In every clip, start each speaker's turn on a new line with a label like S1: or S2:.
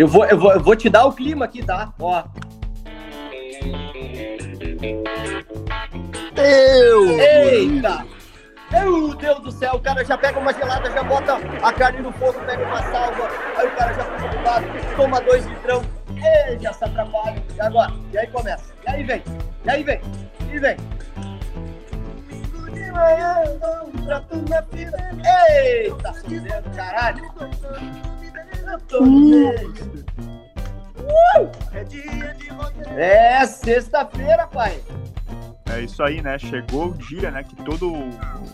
S1: Eu vou, eu, vou, eu vou te dar o clima aqui, tá? Ó.
S2: Meu!
S1: Eita! Meu Deus do céu, o cara já pega uma gelada, já bota a carne no fogo, pega uma salva, aí o cara já fica pro lado, toma dois litrão, e já se atrapalha. E agora? E aí começa. E aí vem. E aí vem. E vem. Domingo de manhã, um prato na fila. Eita, fudendo, caralho. É sexta-feira, pai.
S2: É isso aí, né? Chegou o dia, né? Que todo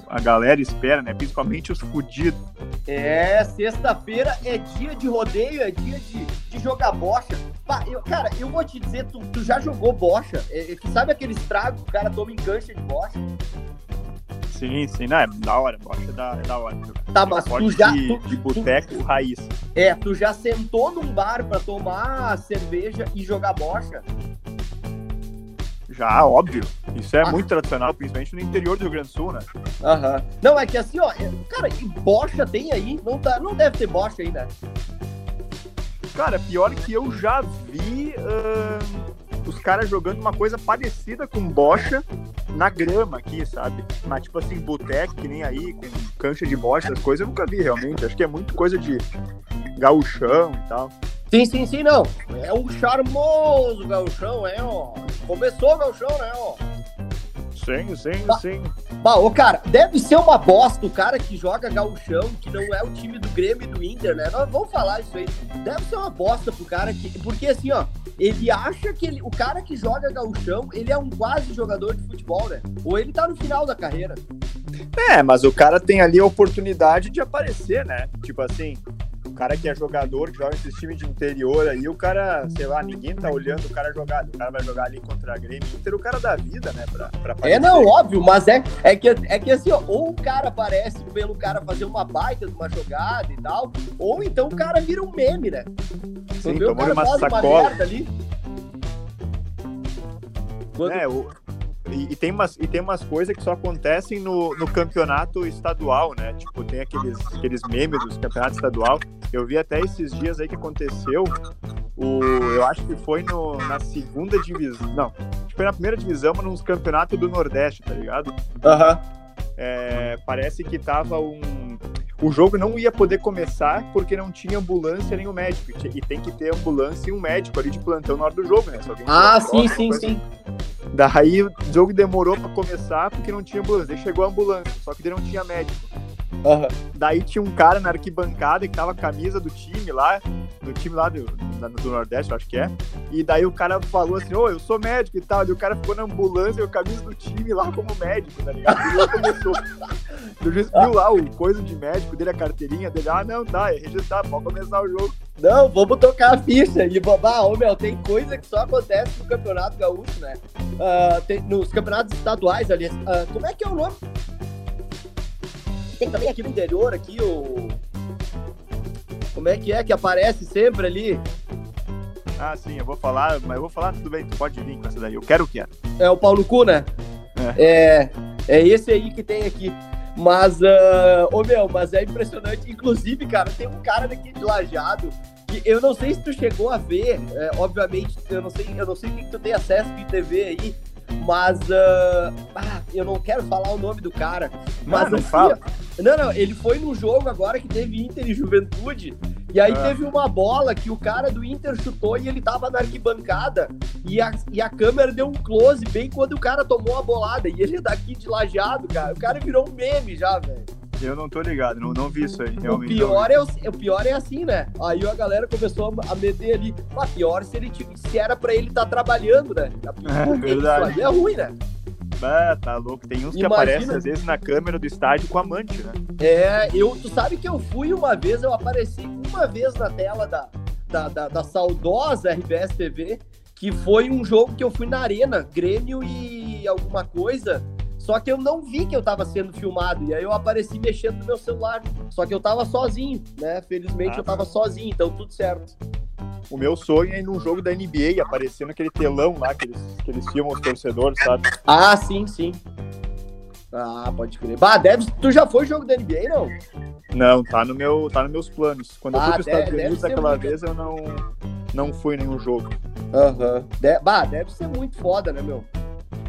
S2: a galera espera, né? Principalmente os fudidos.
S1: É, sexta-feira é dia de rodeio, é dia de, de jogar bocha. Pá, eu, cara, eu vou te dizer, tu, tu já jogou bocha? É, é, sabe aquele estrago que o cara toma em cancha de bocha?
S2: Sim, sim, não, é da hora, bocha é da, é da hora.
S1: Tá, mas tu já.
S2: De,
S1: tu,
S2: de boteco raiz.
S1: É, tu já sentou num bar pra tomar cerveja e jogar bocha?
S2: Já, óbvio. Isso é ah. muito tradicional, principalmente no interior do Rio Grande do Sul, né?
S1: Aham. Não, é que assim, ó, cara, bocha tem aí? Não, tá, não deve ter bocha aí, né?
S2: Cara, pior que eu já vi uh, os caras jogando uma coisa parecida com bocha na grama aqui, sabe? Mas tipo assim, boteco, que nem aí, com cancha de bocha, as coisas eu nunca vi realmente. Acho que é muito coisa de gauchão e tal.
S1: Sim, sim, sim, não. É um charmoso gauchão, é, ó. Começou o gauchão, né, ó.
S2: Sim, sim, bah, sim.
S1: Bah, ô, cara, deve ser uma bosta o cara que joga gauchão, que não é o time do Grêmio e do Inter, né? Nós vamos falar isso aí. Deve ser uma bosta pro cara que... Porque, assim, ó, ele acha que ele, o cara que joga gauchão, ele é um quase jogador de futebol, né? Ou ele tá no final da carreira.
S2: É, mas o cara tem ali a oportunidade de aparecer, né? Tipo assim, cara que é jogador, que joga esses times de interior aí, o cara, sei lá, ninguém tá olhando o cara jogar. O cara vai jogar ali contra a Grêmio Inter, o cara da vida, né? Pra,
S1: pra é, não, óbvio, mas é, é, que, é que assim, ó, ou o cara aparece pelo cara fazer uma baita de uma jogada e tal, ou então o cara vira um meme, né?
S2: Sim, tomou uma sacola. Uma ali.
S1: Quando...
S2: É, o e, e, tem umas, e tem umas coisas que só acontecem no, no campeonato estadual, né? Tipo, tem aqueles, aqueles memes dos campeonatos estadual. Eu vi até esses dias aí que aconteceu. O, eu acho que foi no, na segunda divisão. Não, acho que foi na primeira divisão, mas nos campeonatos do Nordeste, tá ligado?
S1: Aham. Uhum.
S2: É, parece que tava um. O jogo não ia poder começar porque não tinha ambulância nem o médico. E tem que ter ambulância e um médico ali de plantão na hora do jogo, né?
S1: ah, sim, sim, sim.
S2: Daí o jogo demorou para começar porque não tinha ambulância. Aí chegou a ambulância, só que daí não tinha médico.
S1: Uhum.
S2: Daí tinha um cara na arquibancada que tava a camisa do time lá, do time lá do, do Nordeste, acho que é. E daí o cara falou assim: Ô, oh, eu sou médico e tal. E o cara ficou na ambulância e a camisa do time lá como médico, tá ligado? E lá começou. O juiz viu lá o coisa de médico dele, a carteirinha dele. Ah, não, tá, é registrado, pode começar o jogo.
S1: Não, vamos tocar a ficha. E, babá, ô, meu, tem coisa que só acontece no Campeonato Gaúcho, né? Uh, tem, nos campeonatos estaduais, aliás. Uh, como é que é o nome? Tem também aqui no interior, aqui, o... Como é que é que aparece sempre ali?
S2: Ah, sim, eu vou falar, mas eu vou falar, tudo bem, tu pode vir com essa daí. Eu quero o que é.
S1: É o Paulo Cu, né? É. é. É esse aí que tem aqui. Mas, uh, ô meu, mas é impressionante. Inclusive, cara, tem um cara daqui de Lajado que eu não sei se tu chegou a ver, é, obviamente, eu não sei, eu não sei que tu tem acesso de TV aí, mas uh, ah, eu não quero falar o nome do cara. Mas
S2: ah, não, assim, fala.
S1: não, não, ele foi num jogo agora que teve Inter e Juventude. E aí ah. teve uma bola que o cara do Inter chutou e ele tava na arquibancada. E a, e a câmera deu um close bem quando o cara tomou a bolada. E ele é daqui de lajeado, cara. O cara virou um meme já, velho.
S2: Eu não tô ligado, não, não vi isso aí.
S1: O pior, é, o, o pior é assim, né? Aí a galera começou a meter ali. Mas pior se ele se era pra ele estar tá trabalhando, né?
S2: É, verdade.
S1: Isso aí é ruim, né?
S2: Ah, tá louco. Tem uns Imagina... que aparecem às vezes na câmera do estádio com amante, né?
S1: É, eu, tu sabe que eu fui uma vez, eu apareci uma vez na tela da, da, da, da saudosa RBS TV, que foi um jogo que eu fui na arena, Grêmio e alguma coisa. Só que eu não vi que eu tava sendo filmado. E aí eu apareci mexendo no meu celular. Só que eu tava sozinho, né? Felizmente ah, eu tava sozinho, então tudo certo.
S2: O meu sonho é ir num jogo da NBA, aparecendo aquele telão lá que eles, que eles filmam os torcedores, sabe?
S1: Ah, sim, sim. Ah, pode crer. Bah, deve. Tu já foi jogo da NBA, não?
S2: Não, tá no meu, tá nos meus planos. Quando eu
S1: Ah,
S2: fui pros
S1: deve-
S2: Estados Unidos
S1: deve ser
S2: aquela
S1: muito.
S2: vez, eu não, não fui nenhum jogo.
S1: Aham. De- Bah, deve ser muito foda, né, meu?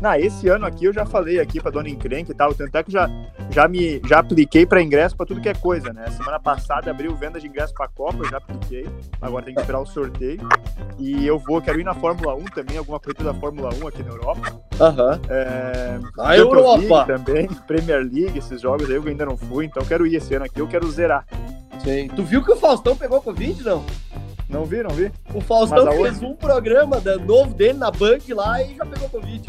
S2: Não, esse ano aqui eu já falei aqui pra dona encrenca e tal, tanto é que já, já me já apliquei pra ingresso pra tudo que é coisa, né? Semana passada abriu venda de ingresso pra Copa, eu já apliquei. Agora tem que esperar o sorteio. E eu vou, quero ir na Fórmula 1 também, alguma corrida da Fórmula 1 aqui na Europa.
S1: Aham.
S2: É,
S1: A Europa.
S2: também, Premier League, esses jogos aí eu ainda não fui, então quero ir esse ano aqui, eu quero zerar.
S1: Sim. Tu viu que o Faustão pegou Covid, não?
S2: Não vi, não vi?
S1: O Faustão fez um programa novo dele na Band lá e já pegou Covid.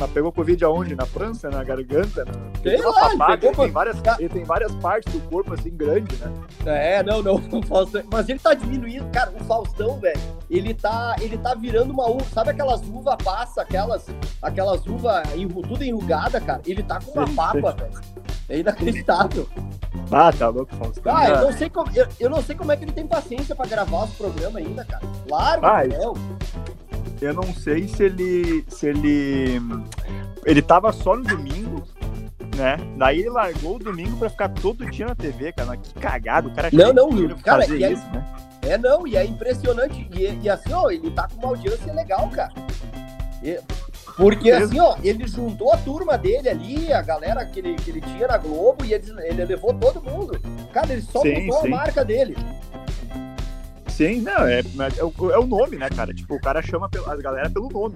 S2: Mas pegou Covid aonde? Na França, na garganta? Na...
S1: Sei
S2: Pegou
S1: lá, ele
S2: papada,
S1: pegou
S2: ele, tem várias, ele tem várias partes do corpo assim grande, né?
S1: É, não, não, o Faustão. Mas ele tá diminuindo. Cara, o Faustão, velho, ele tá, ele tá virando uma uva. Sabe aquelas uvas passa, aquelas, aquelas uvas enru, tudo enrugada, cara? Ele tá com uma
S2: Sim,
S1: papa, velho. É inacreditável.
S2: Ah, tá louco, Faustão.
S1: Ah, eu
S2: Ah,
S1: não sei como, eu, eu não sei como é que ele tem paciência pra gravar os programas ainda, cara. Claro,
S2: Ah. Eu não sei se ele. se ele. Ele tava só no domingo, né? Daí ele largou o domingo pra ficar todo dia na TV, cara. Mas que cagado, o cara
S1: Não, não, cara,
S2: fazer
S1: e aí-
S2: isso, né?
S1: É, não, e é impressionante. E, e assim, ó, ele tá com uma audiência legal, cara. E- porque assim, ó, ele juntou a turma dele ali, a galera que ele, que ele tinha na Globo, e ele, ele levou todo mundo. Cara, ele só
S2: Sim,
S1: mudou
S2: sim.
S1: a marca dele.
S2: Sim, não, é, é, o- é o nome, né, cara? Tipo, o cara chama a galera pelo nome.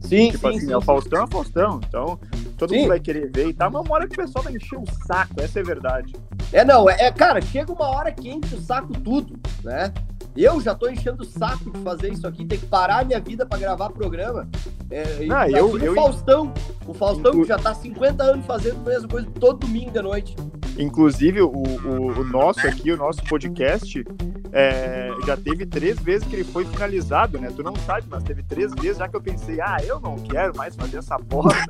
S1: Sim,
S2: Tipo assim, é o Faustão, é o Faustão. Então, todo
S1: Sim.
S2: mundo vai querer ver e tal, mas uma hora que o pessoal vai encher o saco, essa é a verdade.
S1: É, não, é, é, cara, chega uma hora que enche o saco tudo, né? Eu já tô enchendo o saco de fazer isso aqui, tem que parar a minha vida pra gravar programa. É,
S2: Não, eu- eu-
S1: o Faustão, o Faustão que já tá 50 anos fazendo a mesma coisa todo domingo de noite.
S2: Inclusive, o, o, o nosso aqui, o nosso podcast, é, já teve três vezes que ele foi finalizado, né? Tu não sabe, mas teve três vezes já que eu pensei, ah, eu não quero mais fazer essa bosta.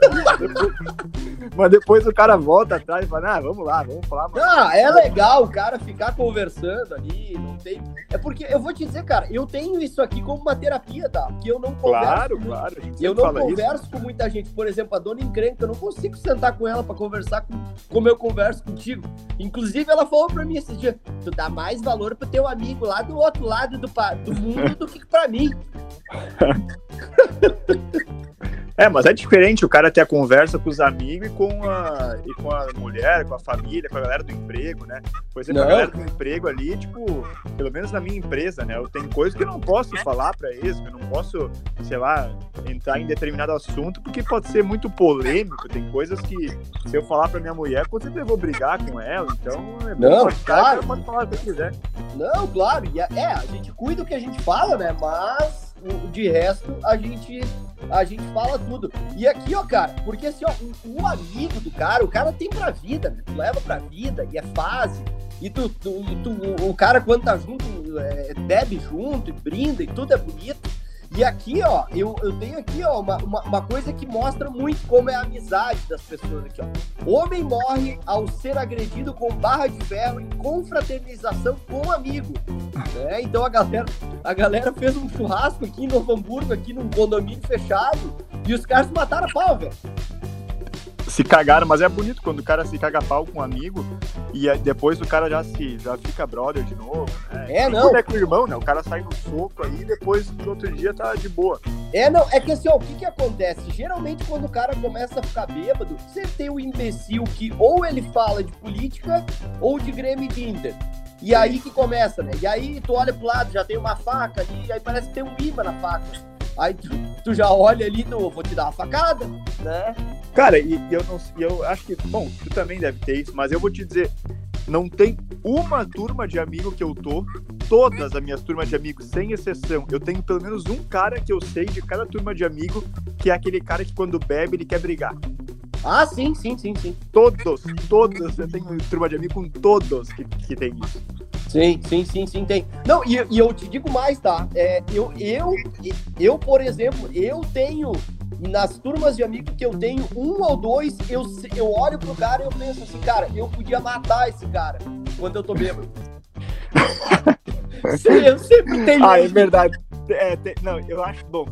S2: mas depois o cara volta atrás e fala, ah, vamos lá, vamos falar. Mas...
S1: Ah, é legal o cara ficar conversando ali, não tem. É porque eu vou te dizer, cara, eu tenho isso aqui como uma terapia, tá? Porque eu não converso.
S2: Claro, claro,
S1: Eu não
S2: fala isso.
S1: converso com muita gente. Por exemplo, a dona encrenca, eu não consigo sentar com ela pra conversar com, como eu converso contigo. Inclusive, ela falou pra mim esses dias: tu dá mais valor pro teu amigo lá do outro lado do, do mundo do que pra mim.
S2: É, mas é diferente o cara ter a conversa com os amigos e com a, e com a mulher, com a família, com a galera do emprego, né? Por exemplo,
S1: Não.
S2: a galera do emprego ali, tipo, pelo menos na minha empresa, né? Eu tenho coisas que eu não posso falar pra eles, que eu não posso, sei lá, entrar em determinado assunto, porque pode ser muito polêmico. Tem coisas que, se eu falar pra minha mulher, com certeza eu vou brigar com ela. Então, é
S1: Não, claro.
S2: pode falar o que quiser.
S1: Não, claro, e a- é, a gente cuida do que a gente fala, né? Mas de resto a gente a gente fala tudo. E aqui, ó, cara, porque assim, ó, o, amigo do cara, o cara tem pra vida, né? Tu leva pra vida e é fase. E tu, tu, tu- o cara quando tá junto, é, bebe junto e brinda e tudo é bonito. E aqui, ó, eu, eu tenho aqui, ó, uma, uma, uma coisa que mostra muito como é a amizade das pessoas aqui, ó. Homem morre ao ser agredido com barra de ferro em confraternização com amigo. né? Então a galera, a galera fez um churrasco aqui em Novo Hamburgo, aqui num condomínio fechado, e os caras mataram a pau, velho.
S2: Se cagaram, mas é bonito quando o cara se caga pau com um amigo e depois o cara já se já fica brother de novo. Né?
S1: É, não.
S2: Quando é com o irmão, né? O cara sai no soco aí e depois no outro dia tá de boa.
S1: É, não, é que assim, ó, o que que acontece? Geralmente quando o cara começa a ficar bêbado, você tem o imbecil que ou ele fala de política ou de Grêmio e de Inter. E aí que começa, né? E aí tu olha pro lado, já tem uma faca ali, aí parece que tem um imã na faca. Aí tu, tu já olha ali, tu, vou te dar uma facada, né?
S2: Cara, e, eu não eu acho que, bom, tu também deve ter isso, mas eu vou te dizer, não tem uma turma de amigo que eu tô, todas as minhas turmas de amigos, sem exceção, eu tenho pelo menos um cara que eu sei de cada turma de amigo, que é aquele cara que quando bebe ele quer brigar.
S1: Ah, sim, sim, sim, sim.
S2: Todos, todos, eu tenho turma de amigo com todos que, que tem isso.
S1: Sim, sim, sim, sim, tem. Não, e, e eu te digo mais, tá? É, eu, eu, eu, por exemplo, eu tenho, nas turmas de amigos que eu tenho, um ou dois, eu, eu olho pro cara e eu penso assim, cara, eu podia matar esse cara quando eu tô bêbado. Eu sempre tenho.
S2: Ah, é verdade. É, tem- não, eu acho, bom,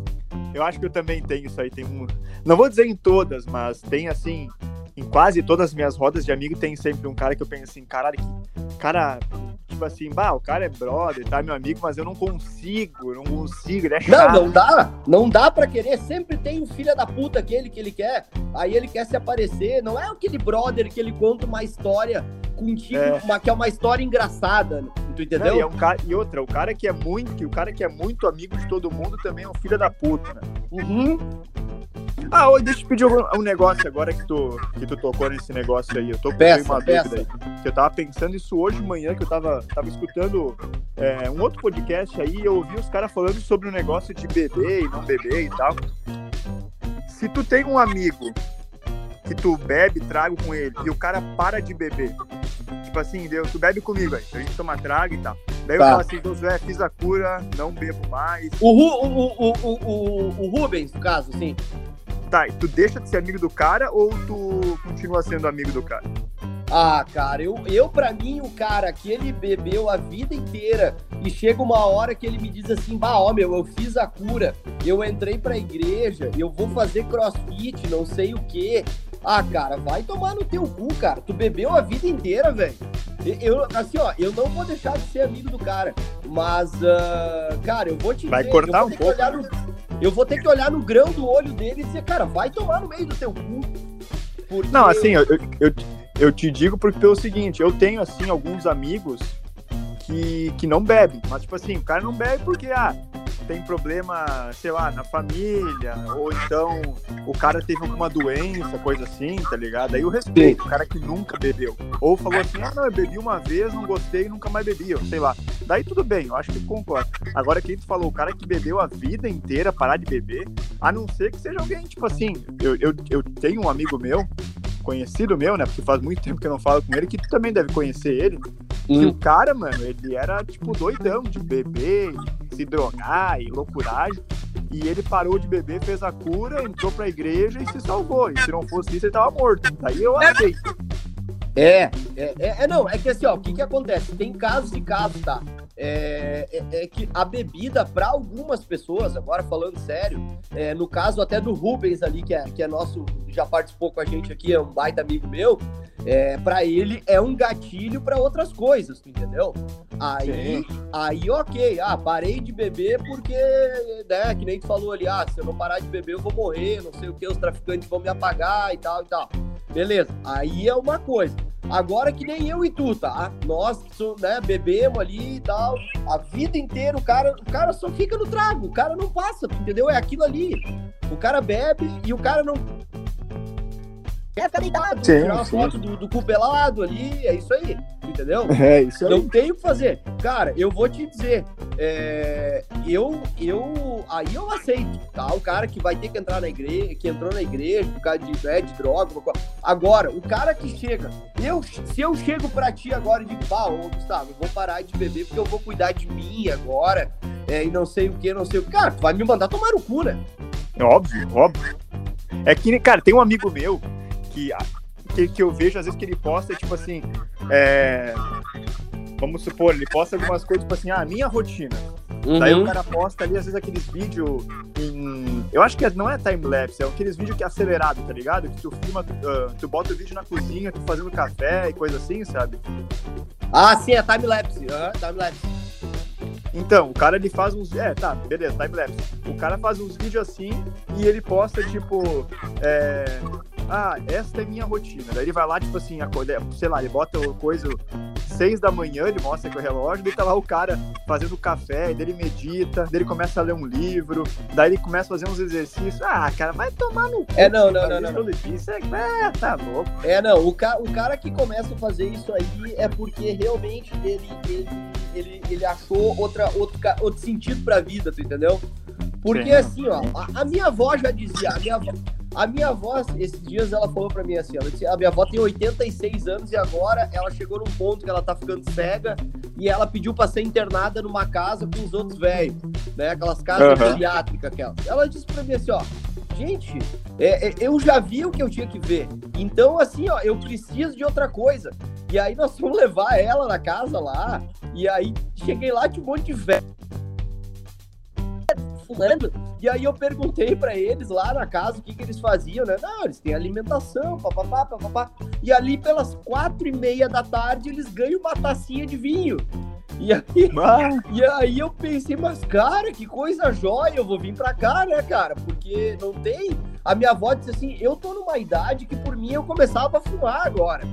S2: eu acho que eu também tenho isso aí. Tem um, não vou dizer em todas, mas tem assim, em quase todas as minhas rodas de amigo tem sempre um cara que eu penso assim, caralho, que cara, tipo assim, bah, o cara é brother, tá, meu amigo, mas eu não consigo, não consigo, ele é chato.
S1: Não, não dá, não dá pra querer, sempre tem um filho da puta aquele que ele quer, aí ele quer se aparecer, não é aquele brother que ele conta uma história contigo, é. Uma, que é uma história engraçada, tu entendeu? Não,
S2: e, é um cara, e outra, o cara que é muito, o cara que é muito amigo de todo mundo também é um filho da puta, né?
S1: Uhum.
S2: Ah, oi, deixa eu pedir um, negócio agora que tu, que tu tocou nesse negócio aí. Eu tô com
S1: peça,
S2: uma
S1: peça.
S2: dúvida aí. Que eu tava pensando isso hoje de manhã, que eu tava, tava escutando é, um outro podcast aí e eu ouvi os caras falando sobre o negócio de beber e não beber e tal. Se tu tem um amigo que tu bebe trago com ele e o cara para de beber, tipo assim, deu, tu bebe comigo aí, a gente toma trago e tal. Daí tá. eu falo assim, então, Zé, fiz a cura, não bebo mais.
S1: O, o, o, o, o, o Rubens, no caso, sim.
S2: Tá, e tu deixa de ser amigo do cara ou tu continua sendo amigo do cara?
S1: Ah, cara, eu, eu para mim, o cara que ele bebeu a vida inteira e chega uma hora que ele me diz assim: bah, ó, meu, eu fiz a cura, eu entrei pra igreja, eu vou fazer crossfit, não sei o quê. Ah, cara, vai tomar no teu cu, cara. Tu bebeu a vida inteira, velho. Eu, assim, ó, eu não vou deixar de ser amigo do cara. Mas, uh, cara, eu vou te
S2: Vai cortar um pouco.
S1: Eu vou ter que olhar no grão do olho dele e dizer, cara, vai tomar no meio do teu cu.
S2: Porque... Não, assim, eu, eu, eu te digo porque pelo seguinte, eu tenho, assim, alguns amigos que, que não bebem. Mas, tipo assim, o cara não bebe porque, ah, tem problema, sei lá, na família, ou então o cara teve alguma doença, coisa assim, tá ligado? Aí eu respeito, o cara que nunca bebeu. Ou falou assim, ah, não, eu bebi uma vez, não gostei, nunca mais bebi, ou sei lá. Daí tudo bem, eu acho que concordo. Agora, quem tu falou, o cara que bebeu a vida inteira, parar de beber, a não ser que seja alguém, tipo assim, eu, eu, eu tenho um amigo meu, conhecido meu, né? Porque faz muito tempo que eu não falo com ele, que tu também deve conhecer ele. Hum. E o cara, mano, ele era, tipo, doidão de beber, se drogar e loucuragem. E ele parou de beber, fez a cura, entrou pra igreja e se salvou. E se não fosse isso, ele tava morto. Daí eu aceito.
S1: É, é, é, é, não, é que assim, ó, o que que acontece? Tem casos e casos, tá? É, é, é que a bebida, para algumas pessoas, agora falando sério, é, no caso até do Rubens ali, que é, que é nosso, já participou com a gente aqui, é um baita amigo meu, é, para ele é um gatilho para outras coisas, entendeu? Aí, aí, ok, ah, parei de beber porque, né, que nem tu falou ali, ah, se eu não parar de beber eu vou morrer, não sei o que, os traficantes vão me apagar e tal e tal. Beleza, aí é uma coisa. Agora que nem eu e tu, tá? Nós, né, bebemos ali e tal, a vida inteira o cara, o cara só fica no trago, o cara não passa, entendeu? É aquilo ali. O cara bebe e o cara não quer ficar deitado, sim, tirar uma sim. foto do, do cu pelado ali, é isso aí, entendeu?
S2: É isso aí.
S1: Não tem o que fazer. Cara, eu vou te dizer, é, eu, eu, aí eu aceito, tá? O cara que vai ter que entrar na igreja, que entrou na igreja por causa de, né, de droga, agora, o cara que chega, eu, se eu chego pra ti agora e digo, pá, ô Gustavo, eu vou parar de beber porque eu vou cuidar de mim agora, é, e não sei o que, não sei o que, cara, tu vai me mandar tomar o cu, né?
S2: Óbvio, óbvio. É que, cara, tem um amigo meu que, que, que eu vejo, às vezes, que ele posta, tipo assim, é, vamos supor, ele posta algumas coisas, tipo assim, ah, minha rotina. Uhum. Daí o cara posta ali, às vezes, aqueles vídeos em. Eu acho que não é time-lapse, é aqueles vídeos que é acelerado, tá ligado? Que tu filma, uh, tu bota o vídeo na cozinha, tu fazendo café e coisa assim, sabe?
S1: Ah, sim, é time-lapse. Uhum, time-lapse.
S2: Então, o cara ele faz uns. É, tá, beleza, time-lapse. O cara faz uns vídeos assim e ele posta, tipo. É, ah, esta é minha rotina. Daí ele vai lá, tipo assim, acorda, sei lá, ele bota coisa seis da manhã, ele mostra com o relógio, daí tá lá o cara fazendo café, daí ele medita, daí ele começa a ler um livro, daí ele começa a fazer uns exercícios. Ah, cara, vai tomar no cu.
S1: É, não, não, não, não. não.
S2: Isso é, é, tá louco.
S1: É, não, o, ca, o cara que começa a fazer isso aí é porque realmente ele, ele, ele, ele achou outra, outro, outro sentido pra vida, tu entendeu? Porque Sim. assim, ó, a, a, minha avó já dizia, a minha avó, a minha avó, esses dias, ela falou pra mim assim: ela disse, a minha avó tem 86 anos e agora ela chegou num ponto que ela tá ficando cega e ela pediu pra ser internada numa casa com os outros velhos, né? Aquelas casas uhum. aquelas. Ela disse pra mim assim: ó, gente, é, é, eu já vi o que eu tinha que ver. Então, assim, ó, eu preciso de outra coisa. E aí nós fomos levar ela na casa lá. E aí cheguei lá, tinha um monte de velho fumando. E aí eu perguntei pra eles lá na casa o que, que eles faziam, né? Não, eles têm alimentação, papapá, papapá. E ali pelas quatro e meia da tarde eles ganham uma tacinha de vinho. E aí, e aí eu pensei, mas cara, que coisa jóia, eu vou vir pra cá, né, cara? Porque não tem. A minha avó disse assim: eu tô numa idade que por mim eu começava a fumar agora.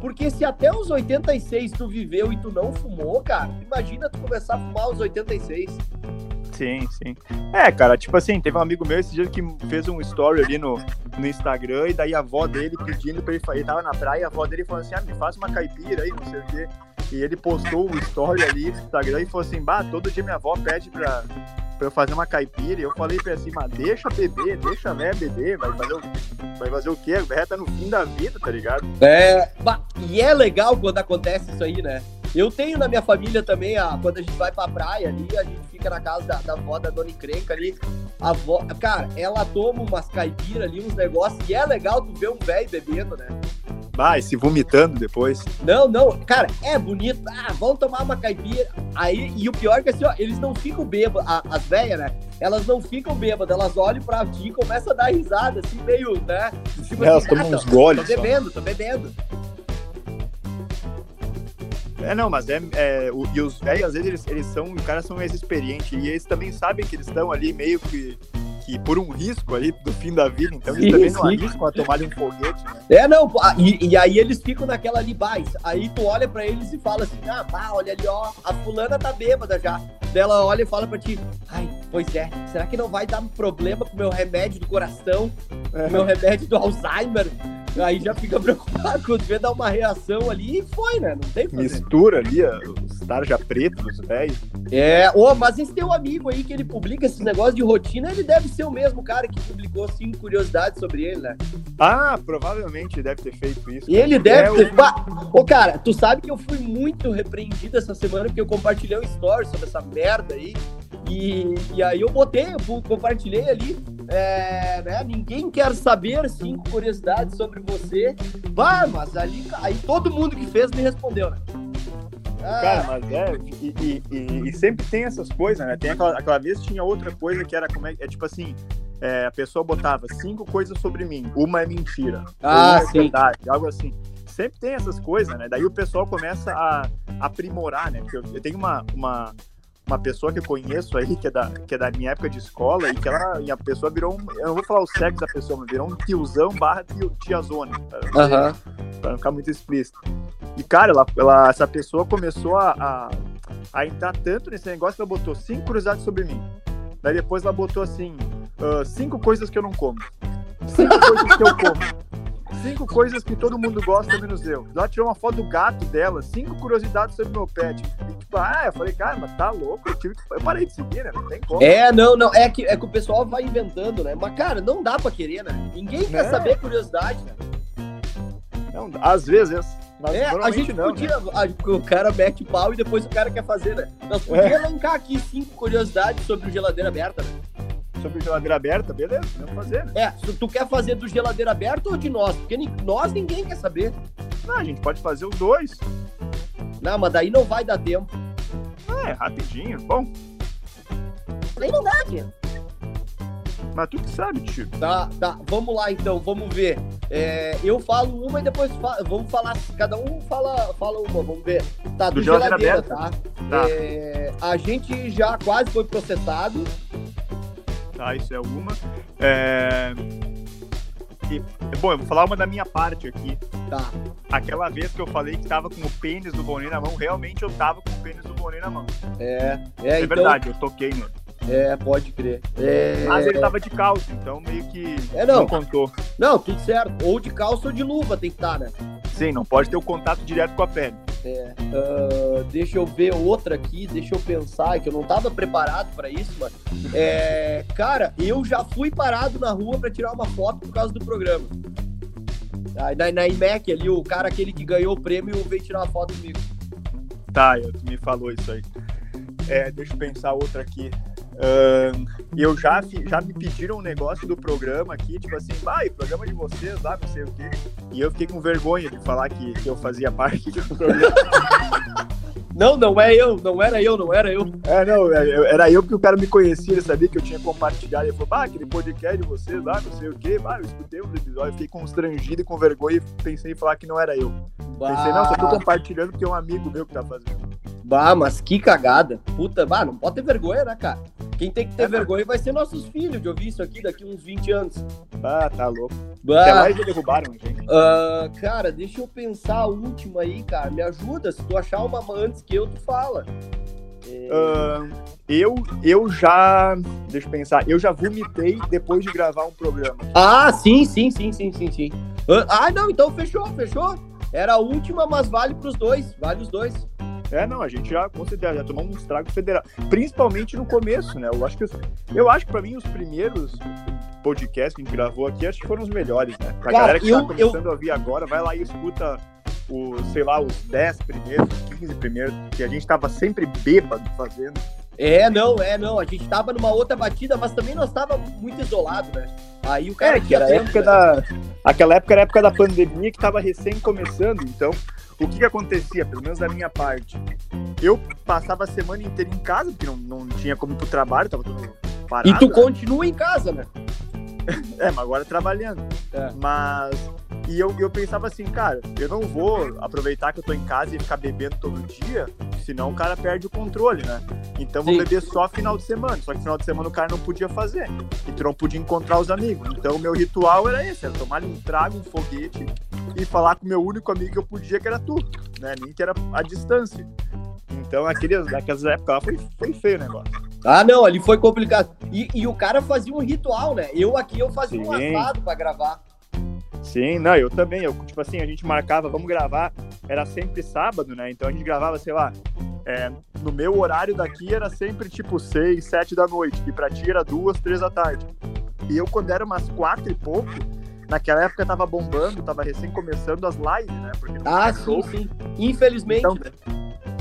S1: Porque se até os 86 tu viveu e tu não fumou, cara, imagina tu começar a fumar aos 86.
S2: Sim, sim. É, cara, tipo assim, teve um amigo meu esse dia que fez um story ali no, no Instagram e daí a avó dele pedindo pra ele, ele tava na praia, a avó dele falou assim, ah, me faz uma caipira aí, não sei o quê. E ele postou o story ali no Instagram e falou assim, bah, todo dia minha avó pede pra, pra eu fazer uma caipira. E eu falei pra ele assim, mas deixa beber, deixa a beber, vai fazer o, vai fazer o quê? A tá no fim da vida, tá ligado?
S1: É, e é legal quando acontece isso aí, né? Eu tenho na minha família também, a, quando a gente vai pra praia ali, a gente fica na casa da, da avó da Dona Encrenca ali. A avó, cara, ela toma umas caipiras ali, uns negócios, e é legal tu ver um velho bebendo, né?
S2: Vai, se vomitando depois.
S1: Não, não, cara, é bonito. Ah, vamos tomar uma caipira. Aí, e o pior é que assim, ó, eles não ficam bêbados, as velhas, né? Elas não ficam bêbadas, elas olham pra ti e começam a dar risada, assim, meio, né?
S2: Tipo, elas assim, tomam ah, uns goles.
S1: Tô bebendo, tô bebendo.
S2: É, não, mas é. é o, e os velhos, às vezes, eles, eles são. Os caras são mais experientes. E eles também sabem que eles estão ali meio que que por um risco ali do fim da vida, então eles sim, também não arriscam a tomar um foguete, né?
S1: É, não, e, e, aí eles ficam naquela ali, bais. Aí tu olha pra eles e fala assim, ah, pá, olha ali, ó, a fulana tá bêbada já. Daí ela olha e fala pra ti, ai, pois é, será que não vai dar problema com o meu remédio do coração, é. meu remédio do Alzheimer? Aí já fica preocupado quando vê dar uma reação ali e foi, né? Não tem
S2: Mistura ali os tarja pretos, velho.
S1: É, oh, mas esse teu amigo aí que ele publica esses negócios de rotina, ele deve ser o mesmo cara que publicou cinco curiosidades sobre ele, né?
S2: Ah, provavelmente deve ter feito isso.
S1: E ele deve é ter. O... Ô, cara, tu sabe que eu fui muito repreendido essa semana porque eu compartilhei um story sobre essa merda aí. E, e aí eu botei, eu compartilhei ali. É, né, ninguém quer saber cinco curiosidades sobre você. Bah, mas ali aí todo mundo que fez me respondeu, né?
S2: Ah. Cara, mas é, e, e, e, sempre tem essas coisas, né? Tem aquela, aquela vez tinha outra coisa que era como é, é tipo assim, é, a pessoa botava cinco coisas sobre mim, uma é mentira,
S1: ah,
S2: uma é verdade, algo assim. Sempre tem essas coisas, né? Daí o pessoal começa a aprimorar, né? Porque eu, eu tenho uma, uma, uma pessoa que eu conheço aí, que é, da, que é da minha época de escola, e que ela, e a pessoa virou um. Eu não vou falar o sexo da pessoa, mas virou um tiozão barra tiazona. Pra, uhum. pra não ficar muito explícito. E, cara, ela, ela, essa pessoa começou a, a, a, entrar tanto nesse negócio que ela botou cinco curiosidades sobre mim. Daí depois ela botou assim: uh, cinco coisas que eu não como. Cinco coisas que eu como. Cinco coisas que todo mundo gosta, menos eu. Ela tirou uma foto do gato dela, cinco curiosidades sobre meu pet. E, tipo, ah, eu falei, cara, mas tá louco. Eu, tive eu parei de seguir, né? Não tem como.
S1: É, não, não. É que, é que o pessoal vai inventando, né? Mas, cara, não dá pra querer, né? Ninguém quer é. saber curiosidade, né?
S2: Não, às vezes.
S1: Mas é, a gente não, podia. Né? A, o cara mete pau e depois o cara quer fazer, né? Nós podíamos é. elencar aqui cinco curiosidades sobre geladeira aberta, né?
S2: Sobre geladeira aberta, beleza, vamos fazer.
S1: É, tu quer fazer do geladeira aberta ou de nós? Porque nós ninguém quer saber.
S2: Não, a gente pode fazer os dois.
S1: Não, mas daí não vai dar tempo.
S2: É, rapidinho, bom.
S1: Nem não dá, aqui.
S2: Mas tu que sabe, tio.
S1: Tá, tá. Vamos lá então, vamos ver. É, eu falo uma e depois fa vamos falar. Cada um fala, fala uma, vamos ver. Tá, do, do geladeira, geladeira tá? tá. É, a gente já quase foi processado
S2: tá? Isso é uma. É... E, bom, eu vou falar uma da minha parte aqui.
S1: Tá.
S2: Aquela vez que eu falei que tava com o pênis do Bonet na mão, realmente eu tava com o pênis do Bonet na mão.
S1: É, é,
S2: é então... verdade, eu toquei nele.
S1: É, pode crer. É...
S2: Mas ele tava de calça, então meio que
S1: é, não.
S2: não contou.
S1: Não, tudo certo. Ou de calça ou de luva tem que estar, tá, né?
S2: Sim, não pode ter o contato direto com a pele.
S1: Uh, deixa eu ver outra aqui, deixa eu pensar, que eu não tava preparado para isso, mano. É, cara, eu já fui parado na rua para tirar uma foto por causa do programa. Na, na IMEC ali, o cara aquele que ganhou o prêmio veio tirar uma foto comigo.
S2: Tá, me falou isso aí. É, deixa eu pensar outra aqui. Uh, eu já, já me pediram um negócio do programa aqui, tipo assim, vai, programa de vocês lá, não sei o quê. E eu fiquei com vergonha de falar que, que eu fazia parte do programa.
S1: Não, não é eu, não era eu, não era eu.
S2: É, não, é, era eu porque o cara me conhecia, ele sabia que eu tinha compartilhado. Ele falou, bah, aquele podcast de vocês lá, não sei o quê. Bah, eu escutei um episódio, fiquei constrangido e com vergonha e pensei em falar que não era eu. Bah. Pensei, não, só tô compartilhando porque é um amigo meu que tá fazendo.
S1: Bah, mas que cagada. Puta, bah, não pode ter vergonha, né, cara? Quem tem que ter é, vergonha vai ser nossos filhos de ouvir isso aqui daqui uns 20 anos.
S2: Ah, tá louco. Bah. Até mais derrubaram, gente.
S1: Uh, cara, deixa eu pensar a última aí, cara. Me ajuda. Se tu achar uma antes que eu, tu fala.
S2: Uh, eu, eu já. Deixa eu pensar. Eu já vomitei depois de gravar um programa.
S1: Ah, sim, sim, sim, sim, sim, sim. Ah, não, então fechou, fechou. Era a última, mas vale pros dois. Vale os dois.
S2: É, não, a gente já considera, já tomamos um estrago federal. Principalmente no começo, né? Eu acho que, eu acho que pra mim os primeiros podcasts que a gente gravou aqui, acho que foram os melhores, né? Pra Cara, galera que tá eu, tá começando eu... a ouvir agora, vai lá e escuta os, sei lá, os 10 primeiros, 15 primeiros, que a gente tava sempre bêbado fazendo.
S1: É, não, é, não. A gente tava numa outra batida, mas também nós tava muito isolado, né? Aí o cara. É,
S2: que era época né? da. Aquela época era a época da pandemia que tava recém começando, então o que, que acontecia, pelo menos da minha parte? Eu passava a semana inteira em casa, porque não, não tinha como ir pro trabalho, tava tudo parado.
S1: E tu né? continua em casa, né?
S2: é, mas agora trabalhando. É. Mas. E eu, eu pensava assim, cara, eu não vou aproveitar que eu tô em casa e ficar bebendo todo dia, senão o cara perde o controle, né? Então vou Sim. beber só final de semana. Só que final de semana o cara não podia fazer. E tu não podia encontrar os amigos. Então o meu ritual era esse, era tomar um trago, um foguete e falar com o meu único amigo que eu podia, que era tu, né? Nem que era a distância. Então, aqueles, naquelas épocas lá foi, foi feio o negócio.
S1: Ah, não, ali foi complicado. E, e o cara fazia um ritual, né? Eu aqui, eu fazia Sim. um assado pra gravar.
S2: Sim, não, eu também. Eu, tipo assim, a gente marcava, vamos gravar, era sempre sábado, né? Então a gente gravava, sei lá, é, no meu horário daqui era sempre tipo seis, sete da noite, que pra ti era duas, três da tarde. E eu, quando era umas quatro e pouco, naquela época tava bombando, tava recém começando as lives, né?
S1: ah, sim, sim. Infelizmente.
S2: Então,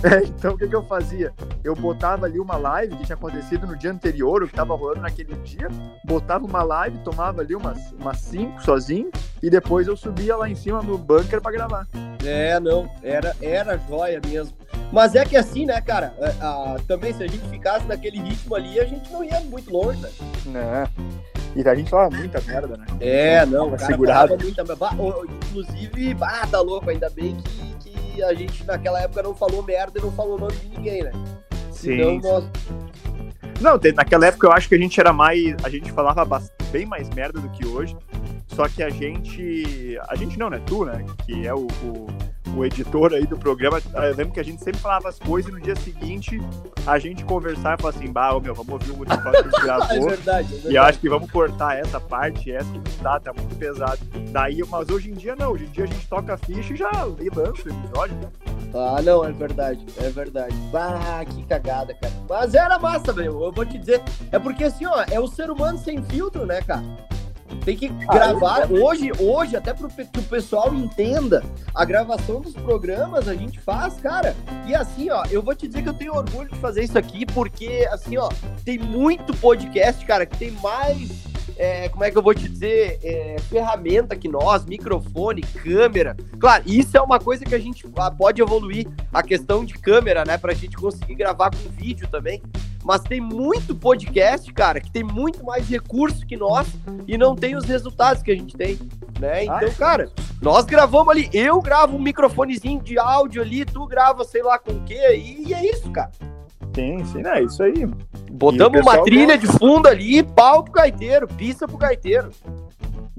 S2: é, então o que, que eu fazia? Eu botava ali uma live que tinha acontecido no dia anterior, o que tava rolando naquele dia, botava uma live, tomava ali umas, umas cinco sozinho, e depois eu subia lá em cima no bunker para gravar.
S1: É, não, era, era joia mesmo. Mas é que assim, né, cara, a, é, a, também se a gente ficasse naquele ritmo ali, a gente não ia muito longe, né?
S2: Né? E a gente fala muita merda, né?
S1: É, não, cara segurado. Muita... Inclusive, ah, tá louco, ainda bem que, que a gente naquela época não falou merda e não falou nome de ninguém, né?
S2: Sim. Senão, nós... Não, naquela época eu acho que a gente era mais. A gente falava bem mais merda do que hoje. Só que a gente. A gente não, né? Tu, né? Que é o, o o editor aí do programa, eu lembro que a gente sempre falava as coisas e no dia seguinte a gente conversar e falar assim, bah, ô, meu, vamos ouvir o último que a gente gravou. é verdade, é verdade. E eu acho que vamos cortar essa parte, essa que não dá, tá muito pesado. Daí, mas hoje em dia não, hoje em dia a gente toca a ficha e já e lança o episódio, né?
S1: Ah, não, é verdade, é verdade. Ah, que cagada, cara. Mas era massa, meu, eu vou te dizer. É porque assim, ó, é o ser humano sem filtro, né, cara? Tem que ah, gravar. Hoje, hoje, até para que o pessoal entenda, a gravação dos programas a gente faz, cara. E assim, ó, eu vou te dizer que eu tenho orgulho de fazer isso aqui, porque, assim, ó, tem muito podcast, cara, que tem mais é, como é que eu vou te dizer, é, ferramenta que nós, microfone, câmera. Claro, isso é uma coisa que a gente pode evoluir, a questão de câmera, né, pra gente conseguir gravar com vídeo também. Mas tem muito podcast, cara, que tem muito mais recurso que nós e não tem os resultados que a gente tem, né? Então, ah, cara, nós gravamos ali, eu gravo um microfonezinho de áudio ali, tu grava sei lá com o quê, e é isso, cara.
S2: Sim, sim, é isso aí.
S1: Botamos uma trilha gosta. de fundo ali, pau pro gaiteiro, pista pro gaiteiro.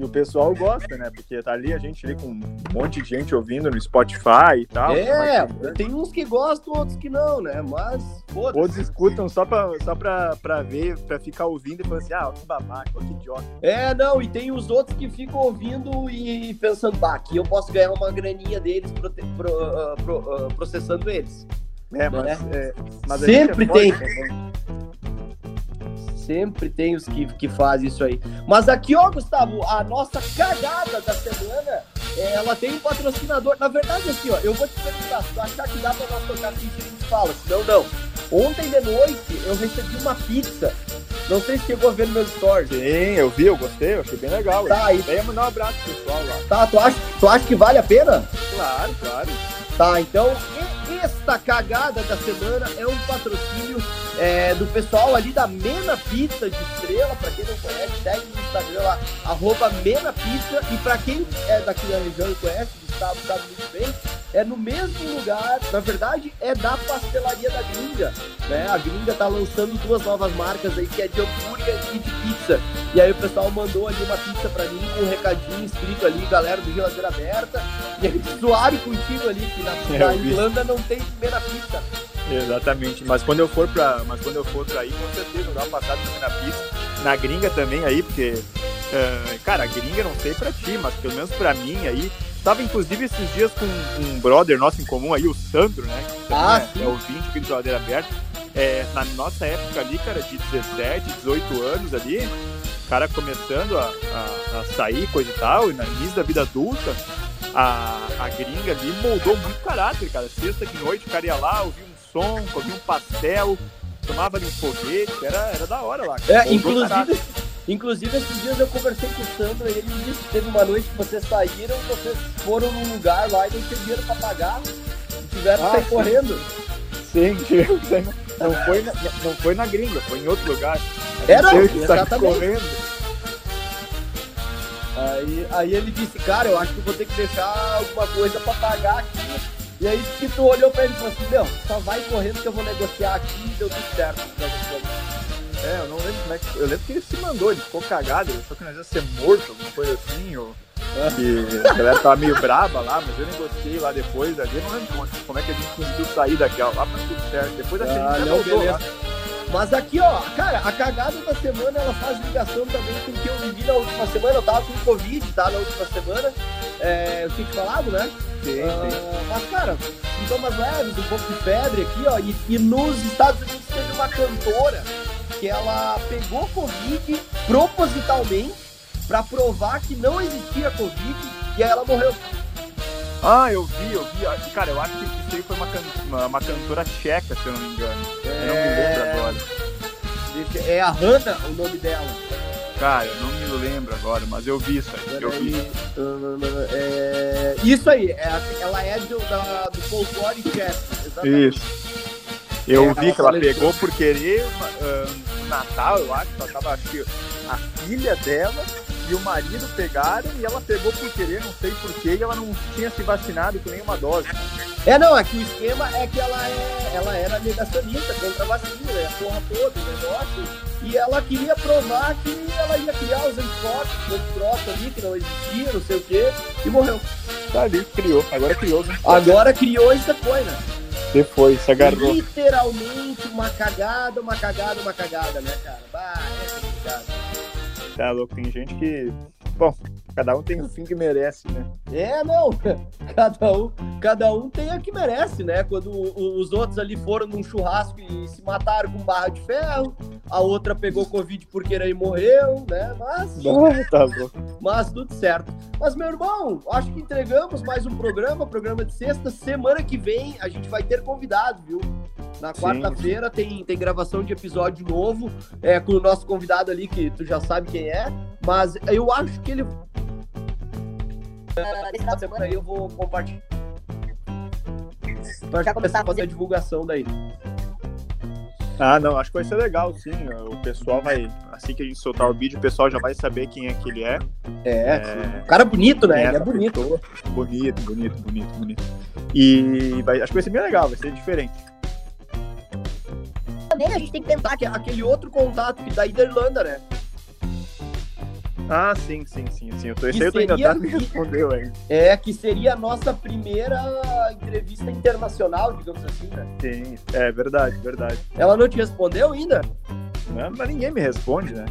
S2: E o pessoal gosta, né? Porque tá ali a gente ali com um monte de gente ouvindo no Spotify e tal.
S1: É, mas... tem uns que gostam, outros que não, né? Mas,
S2: Outros escutam só pra, só pra, pra ver, pra ficar ouvindo e falando assim, ah, que babaca, que idiota.
S1: É, não, e tem os outros que ficam ouvindo e pensando, bah, aqui eu posso ganhar uma graninha deles pro, pro, uh, pro, uh, processando eles.
S2: É, mas, né? é, mas
S1: Sempre tem. Também sempre tem os que, que fazem isso aí. Mas aqui, ó, Gustavo, a nossa cagada da semana, é, ela tem um patrocinador. Na verdade, assim, ó, eu vou te perguntar, se tu achar que dá pra nós tocar assim, a gente fala. Não, não. Ontem de noite eu recebi uma pizza. Não sei se chegou a ver no meu story.
S2: Sim, eu vi, eu gostei, eu achei bem legal.
S1: Tá, aí.
S2: Daí mandar um abraço pro pessoal lá.
S1: Tá, tu acha, tu acha que vale a pena?
S2: Claro, claro.
S1: Tá, então. Sexta cagada da semana é um patrocínio é, do pessoal ali da Mena Pizza de Estrela. Para quem não conhece, segue no Instagram lá, arroba Mena Pizza. E para quem é daqui da região e conhece, estado, sabe muito bem, é no mesmo lugar, na verdade, é da pastelaria da Gringa. Né? A Gringa tá lançando duas novas marcas aí, que é de hambúrguer e de pizza. E aí o pessoal mandou ali uma pizza pra mim com um recadinho escrito ali, galera do Geladeira Aberta. E aí, suave contigo ali, que na,
S2: É,
S1: na. Irlanda não tem primeira pizza.
S2: Exatamente, mas quando eu for pra, mas quando eu for pra aí, com certeza dar uma passada também na pista, na gringa também aí, porque, eh, cara, a gringa não sei pra ti, mas pelo menos pra mim aí, tava inclusive esses dias com um brother nosso em comum aí, o Sandro, né, que
S1: Ah,
S2: é, é ouvinte aqui do Geladeira Aberta, é, na nossa época ali, cara, de 17, 18 anos ali, o cara começando a, a, a sair, coisa e tal, e na início da vida adulta, a, a gringa ali moldou muito caráter, cara. Sexta de noite, o cara ia lá, ouvia um som, comia um pastel, tomava ali um foguete, era, era da hora lá. cara.
S1: É,
S2: Moldou caráter.
S1: Inclusive, esses dias eu conversei com o Sandro e ele me disse que teve uma noite que vocês saíram, vocês foram num lugar lá e não tinha dinheiro pra pagar. E tiveram que
S2: Ah,
S1: sair
S2: sim.
S1: correndo.
S2: Sim, tivemos não foi, na, não foi na gringa, foi em outro lugar. A
S1: não,
S2: gente teve que sair
S1: exatamente.
S2: correndo.
S1: Aí, aí ele disse, cara, eu acho que vou ter que deixar alguma coisa pra pagar aqui. E aí que tu olhou pra ele e falou assim, meu, só vai correndo que eu vou negociar aqui e deu tudo certo.
S2: É, eu não lembro como é que. Eu lembro que ele se mandou, ele ficou cagado, ele achou que nós ia ser morto, alguma coisa assim, ou. Que a galera tava meio braba lá, mas eu negociei lá depois ali, eu não lembro como, como é que a gente conseguiu sair daquela lá, mas tudo certo. Depois a
S1: Ah,
S2: gente
S1: não,
S2: voltou
S1: beleza.
S2: lá.
S1: Mas aqui, ó, cara, a cagada da semana ela faz ligação também com o que eu vivi na última semana. Eu tava com Covid, tá? Na última semana. É, eu tinha te falado, né?
S2: Sim, sim.
S1: Ah, mas, cara, sintomas leves, um pouco de febre aqui, ó. E, e nos Estados Unidos teve uma cantora que ela pegou Covid propositalmente pra provar que não existia Covid e aí ela morreu.
S2: Ah, eu vi, eu vi. Ah, Cara, eu acho que isso aí foi uma, can- uma, uma cantora tcheca, se eu não me engano. Eu não me lembro agora.
S1: Deixa- É a Hannah o nome dela.
S2: Cara, eu não me lembro agora, mas eu vi isso aí. Eu vi.
S1: É, Isso aí, é ela é do, da, do folclore. Exatamente.
S2: Isso. Eu
S1: É,
S2: vi que ela
S1: faleceu.
S2: pegou por querer no Natal, eu acho, ela tava, que a filha dela e o marido pegaram e ela pegou por querer, não sei porquê, e ela não tinha se vacinado com nenhuma dose.
S1: É, não, é que o esquema é que ela, é, ela era negacionista contra a vacina, né, a porra toda, o negócio. E ela queria provar que ela ia criar os anticorpos, os troços ali, que não existia, não sei o quê, e morreu.
S2: Tá ali, criou, agora criou?
S1: Agora criou e você foi, né?
S2: Você foi, se agarrou.
S1: Literalmente uma cagada, uma cagada, uma cagada, né, cara? Bah, é complicado.
S2: Tá louco, tem gente que. Bom, cada um tem o fim que merece, né?
S1: É, não. Cada um, cada um tem a que merece, né? Quando os outros ali foram num churrasco e se mataram com barra de ferro, a outra pegou Covid por querer e morreu, né? Mas,
S2: Ah, tá louco.
S1: mas tudo certo. Mas, meu irmão, acho que entregamos mais um programa, programa de sexta. Semana que vem a gente vai ter convidado, viu? Na quarta-feira tem, tem gravação de episódio novo é, com o nosso convidado ali, que tu já sabe quem é. Mas eu acho que ele. Nesse final de semana aí eu vou compartilhar. Pra já começar a fazer a divulgação daí.
S2: Ah, não, acho que vai ser legal, sim. O pessoal vai. Assim que a gente soltar o vídeo, o pessoal já vai saber quem é que ele é.
S1: É, sim. cara bonito, né?
S2: É
S1: Ele é bonito.
S2: pessoa. Bonito, bonito, bonito, bonito. E vai- acho que vai ser bem legal, vai ser diferente.
S1: Também a gente tem que tentar que- aquele outro contato que da Irlanda, né?
S2: Ah, sim, sim, sim, sim. Eu tô, esse aí eu tô ainda tá me respondeu ainda.
S1: É, que seria a nossa primeira entrevista internacional, digamos assim, né?
S2: Sim, é verdade, verdade.
S1: Ela não te respondeu ainda?
S2: Mas, mas ninguém me responde, né?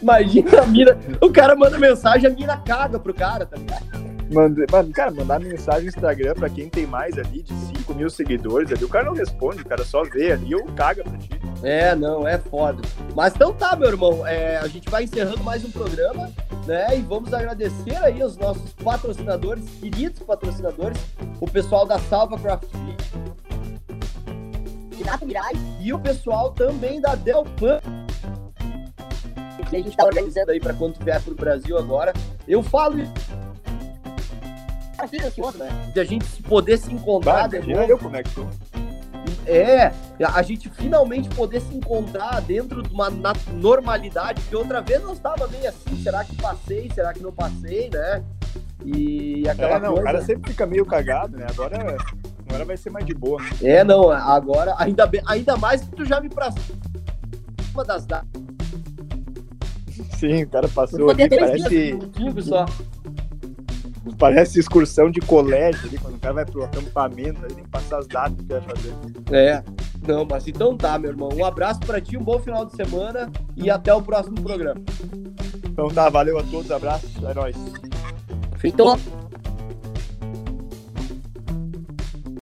S1: Imagina a mina. O cara manda mensagem, a mina caga pro cara, tá ligado?
S2: Manda, mano, cara, mandar mensagem no Instagram pra quem tem mais ali de 5 mil seguidores ali, o cara não responde, o cara só vê ali ou caga pra ti.
S1: É, não, é foda. Mas então tá, meu irmão. é, a gente vai encerrando mais um programa, né? E vamos agradecer aí os nossos patrocinadores, queridos patrocinadores, o pessoal da Salva Craft
S3: Renato Mirai,
S1: e o pessoal também da Delpan. Que a gente tá organizando aí pra quando vier pro Brasil agora. Eu falo isso. Né? De a gente poder se encontrar novo.
S2: eu como é que tô.
S1: É, a gente finalmente poder se encontrar dentro de uma na- normalidade, que outra vez nós estava meio assim, será que passei, será que não passei, né? E aquela
S2: É, não, o
S1: coisa...
S2: cara sempre fica meio cagado, né? Agora, agora vai ser mais de boa.
S1: É, não, agora, ainda, bem, ainda mais que tu já me passou uma das datas.
S2: Sim, o cara passou ali, parece,
S1: dias só.
S2: Parece excursão de colégio ali, quando o cara vai pro acampamento, aí tem que passar as datas que vai fazer.
S1: É. Não, mas então tá, meu irmão. Um abraço pra ti, um bom final de semana e até o próximo programa.
S2: Então tá, valeu a todos, abraço, é nóis.
S1: Então,